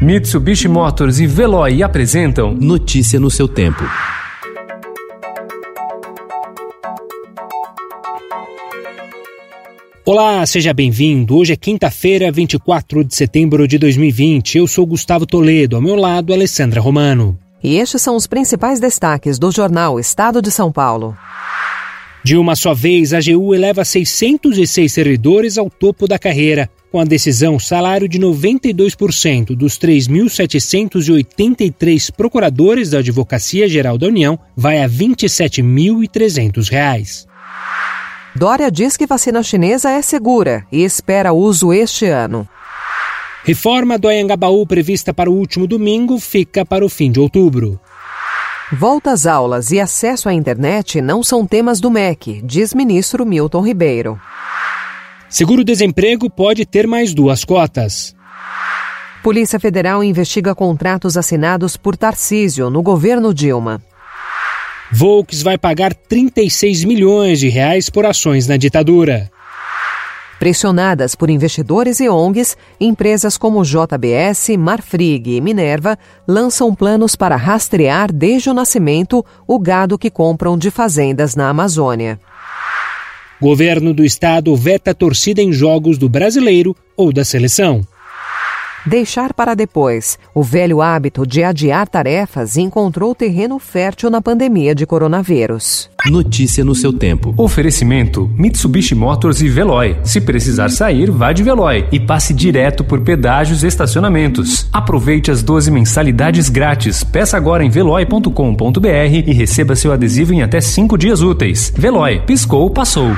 Mitsubishi Motors e Veloy apresentam Notícia no seu tempo. Olá, seja bem-vindo. Hoje é quinta-feira, 24 de setembro de 2020. Eu sou Gustavo Toledo, ao meu lado, Alessandra Romano. E estes são os principais destaques do jornal Estado de São Paulo. De uma só vez, a AGU eleva 606 servidores ao topo da carreira. Com a decisão, o salário de 92% dos 3.783 procuradores da Advocacia Geral da União vai a R$ 27.300. Dória diz que vacina chinesa é segura e espera uso este ano. Reforma do Anhangabaú prevista para o último domingo fica para o fim de outubro. Volta às aulas e acesso à internet não são temas do MEC, diz ministro Milton Ribeiro. Seguro-desemprego pode ter mais duas cotas. Polícia Federal investiga contratos assinados por Tarcísio no governo Dilma. Volks vai pagar 36 milhões de reais por ações na ditadura. Pressionadas por investidores e ONGs, empresas como JBS, Marfrig e Minerva lançam planos para rastrear desde o nascimento o gado que compram de fazendas na Amazônia. Governo do estado veta torcida em jogos do brasileiro ou da seleção. Deixar para depois. O velho hábito de adiar tarefas encontrou terreno fértil na pandemia de coronavírus. Notícia no seu tempo. Oferecimento: Mitsubishi Motors e Veloy. Se precisar sair, vá de Veloy e passe direto por pedágios e estacionamentos. Aproveite as 12 mensalidades grátis. Peça agora em veloy.com.br e receba seu adesivo em até 5 dias úteis. Veloy, piscou, passou.